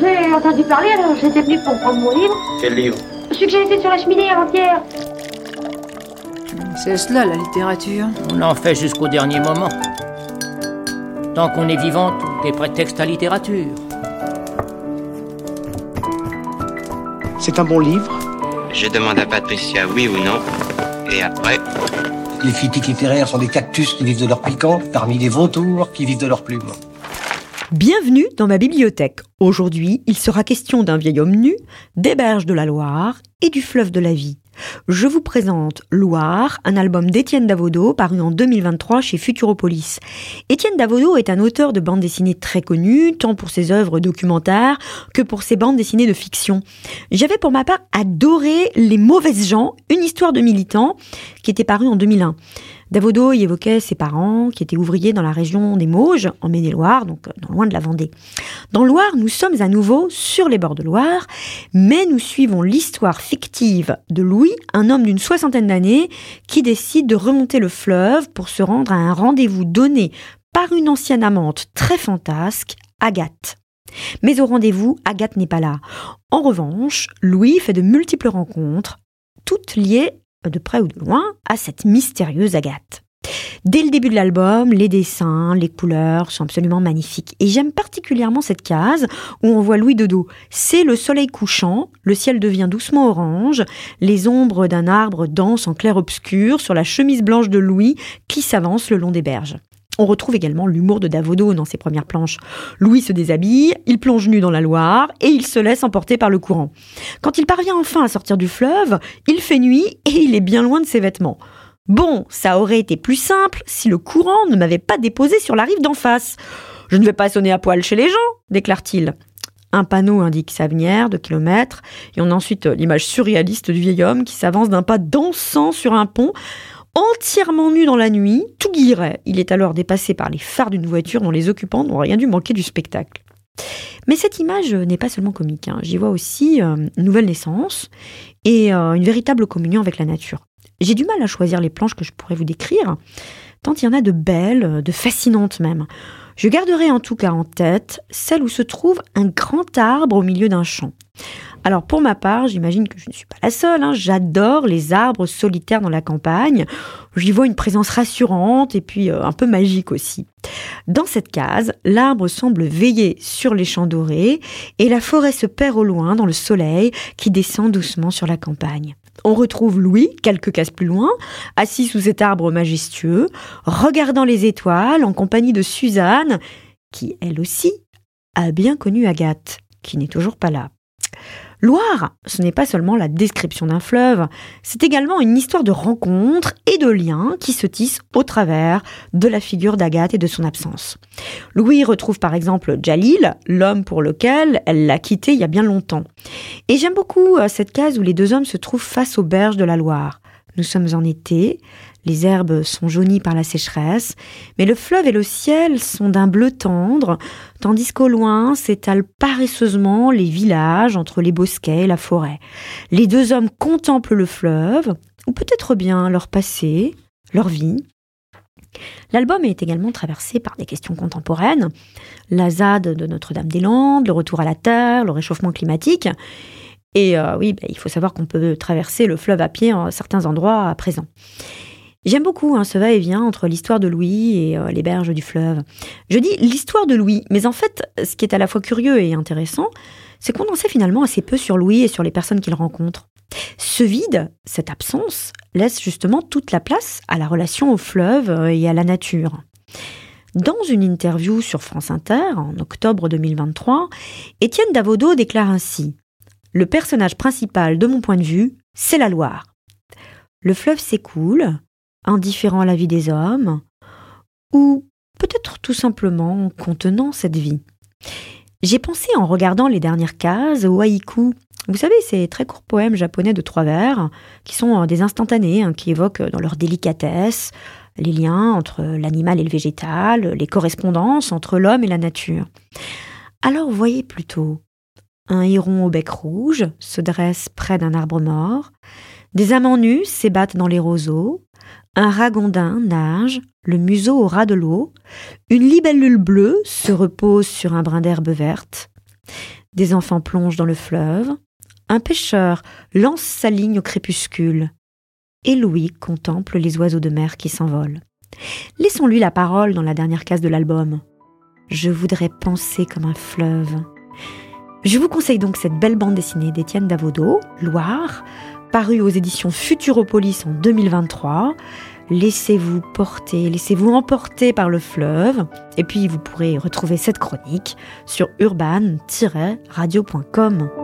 J'ai entendu parler, alors j'étais venu pour prendre mon livre. Quel livre Celui que j'ai laissé sur la cheminée avant-hier. C'est cela la littérature. On en fait jusqu'au dernier moment. Tant qu'on est vivant, tout est prétexte à littérature. C'est un bon livre. Je demande à Patricia oui ou non. Et après, Les critiques littéraires sont des cactus qui vivent de leur piquant, parmi les vautours qui vivent de leurs plumes. Bienvenue dans ma bibliothèque. Aujourd'hui, il sera question d'un vieil homme nu, des berges de la Loire et du fleuve de la vie. Je vous présente Loire, un album d'Étienne Davodo paru en 2023 chez Futuropolis. Étienne Davodo est un auteur de bande dessinée très connu, tant pour ses œuvres documentaires que pour ses bandes dessinées de fiction. J'avais pour ma part adoré Les mauvaises gens, une histoire de militants, qui était paru en 2001. Davodo y évoquait ses parents qui étaient ouvriers dans la région des Mauges, en Maine-et-Loire, donc non loin de la Vendée. Dans Loire, nous sommes à nouveau sur les bords de Loire, mais nous suivons l'histoire fictive de Louis, un homme d'une soixantaine d'années, qui décide de remonter le fleuve pour se rendre à un rendez-vous donné par une ancienne amante très fantasque, Agathe. Mais au rendez-vous, Agathe n'est pas là. En revanche, Louis fait de multiples rencontres, toutes liées de près ou de loin, à cette mystérieuse Agathe. Dès le début de l'album, les dessins, les couleurs sont absolument magnifiques. Et j'aime particulièrement cette case où on voit Louis de dos. C'est le soleil couchant, le ciel devient doucement orange, les ombres d'un arbre dansent en clair-obscur sur la chemise blanche de Louis qui s'avance le long des berges. On retrouve également l'humour de Davodo dans ses premières planches. Louis se déshabille, il plonge nu dans la Loire et il se laisse emporter par le courant. Quand il parvient enfin à sortir du fleuve, il fait nuit et il est bien loin de ses vêtements. Bon, ça aurait été plus simple si le courant ne m'avait pas déposé sur la rive d'en face. Je ne vais pas sonner à poil chez les gens, déclare-t-il. Un panneau indique sa Savenière de kilomètres, et on a ensuite l'image surréaliste du vieil homme qui s'avance d'un pas dansant sur un pont entièrement nu dans la nuit, tout guillerait. Il est alors dépassé par les phares d'une voiture dont les occupants n'ont rien dû manquer du spectacle. Mais cette image n'est pas seulement comique, hein. j'y vois aussi euh, une nouvelle naissance et euh, une véritable communion avec la nature. J'ai du mal à choisir les planches que je pourrais vous décrire, tant il y en a de belles, de fascinantes même. Je garderai en tout cas en tête celle où se trouve un grand arbre au milieu d'un champ. Alors pour ma part, j'imagine que je ne suis pas la seule, hein. j'adore les arbres solitaires dans la campagne, j'y vois une présence rassurante et puis euh, un peu magique aussi. Dans cette case, l'arbre semble veiller sur les champs dorés et la forêt se perd au loin dans le soleil qui descend doucement sur la campagne. On retrouve Louis, quelques cases plus loin, assis sous cet arbre majestueux, regardant les étoiles en compagnie de Suzanne, qui elle aussi a bien connu Agathe, qui n'est toujours pas là. Loire, ce n'est pas seulement la description d'un fleuve, c'est également une histoire de rencontres et de liens qui se tissent au travers de la figure d'Agathe et de son absence. Louis retrouve par exemple Jalil, l'homme pour lequel elle l'a quitté il y a bien longtemps. Et j'aime beaucoup euh, cette case où les deux hommes se trouvent face aux berges de la Loire. Nous sommes en été, les herbes sont jaunies par la sécheresse, mais le fleuve et le ciel sont d'un bleu tendre, tandis qu'au loin s'étalent paresseusement les villages entre les bosquets et la forêt. Les deux hommes contemplent le fleuve, ou peut-être bien leur passé, leur vie. L'album est également traversé par des questions contemporaines, la ZAD de Notre-Dame-des-Landes, le retour à la Terre, le réchauffement climatique, et euh, oui, bah, il faut savoir qu'on peut traverser le fleuve à pied en certains endroits à présent. J'aime beaucoup hein, ce va-et-vient entre l'histoire de Louis et euh, les berges du fleuve. Je dis l'histoire de Louis, mais en fait, ce qui est à la fois curieux et intéressant, c'est qu'on en sait finalement assez peu sur Louis et sur les personnes qu'il rencontre. Ce vide, cette absence, laisse justement toute la place à la relation au fleuve euh, et à la nature. Dans une interview sur France Inter en octobre 2023, Étienne Davodo déclare ainsi le personnage principal de mon point de vue, c'est la Loire. Le fleuve s'écoule, indifférent à la vie des hommes, ou peut-être tout simplement contenant cette vie. J'ai pensé en regardant les dernières cases au haïku. Vous savez, ces très courts poèmes japonais de trois vers, qui sont euh, des instantanés, hein, qui évoquent dans leur délicatesse les liens entre l'animal et le végétal, les correspondances entre l'homme et la nature. Alors voyez plutôt un héron au bec rouge se dresse près d'un arbre mort. Des amants nus s'ébattent dans les roseaux. Un ragondin nage, le museau au ras de l'eau. Une libellule bleue se repose sur un brin d'herbe verte. Des enfants plongent dans le fleuve. Un pêcheur lance sa ligne au crépuscule. Et Louis contemple les oiseaux de mer qui s'envolent. Laissons-lui la parole dans la dernière case de l'album. Je voudrais penser comme un fleuve. Je vous conseille donc cette belle bande dessinée d'Étienne Davodo, Loire, parue aux éditions Futuropolis en 2023. Laissez-vous porter, laissez-vous emporter par le fleuve, et puis vous pourrez retrouver cette chronique sur urban-radio.com.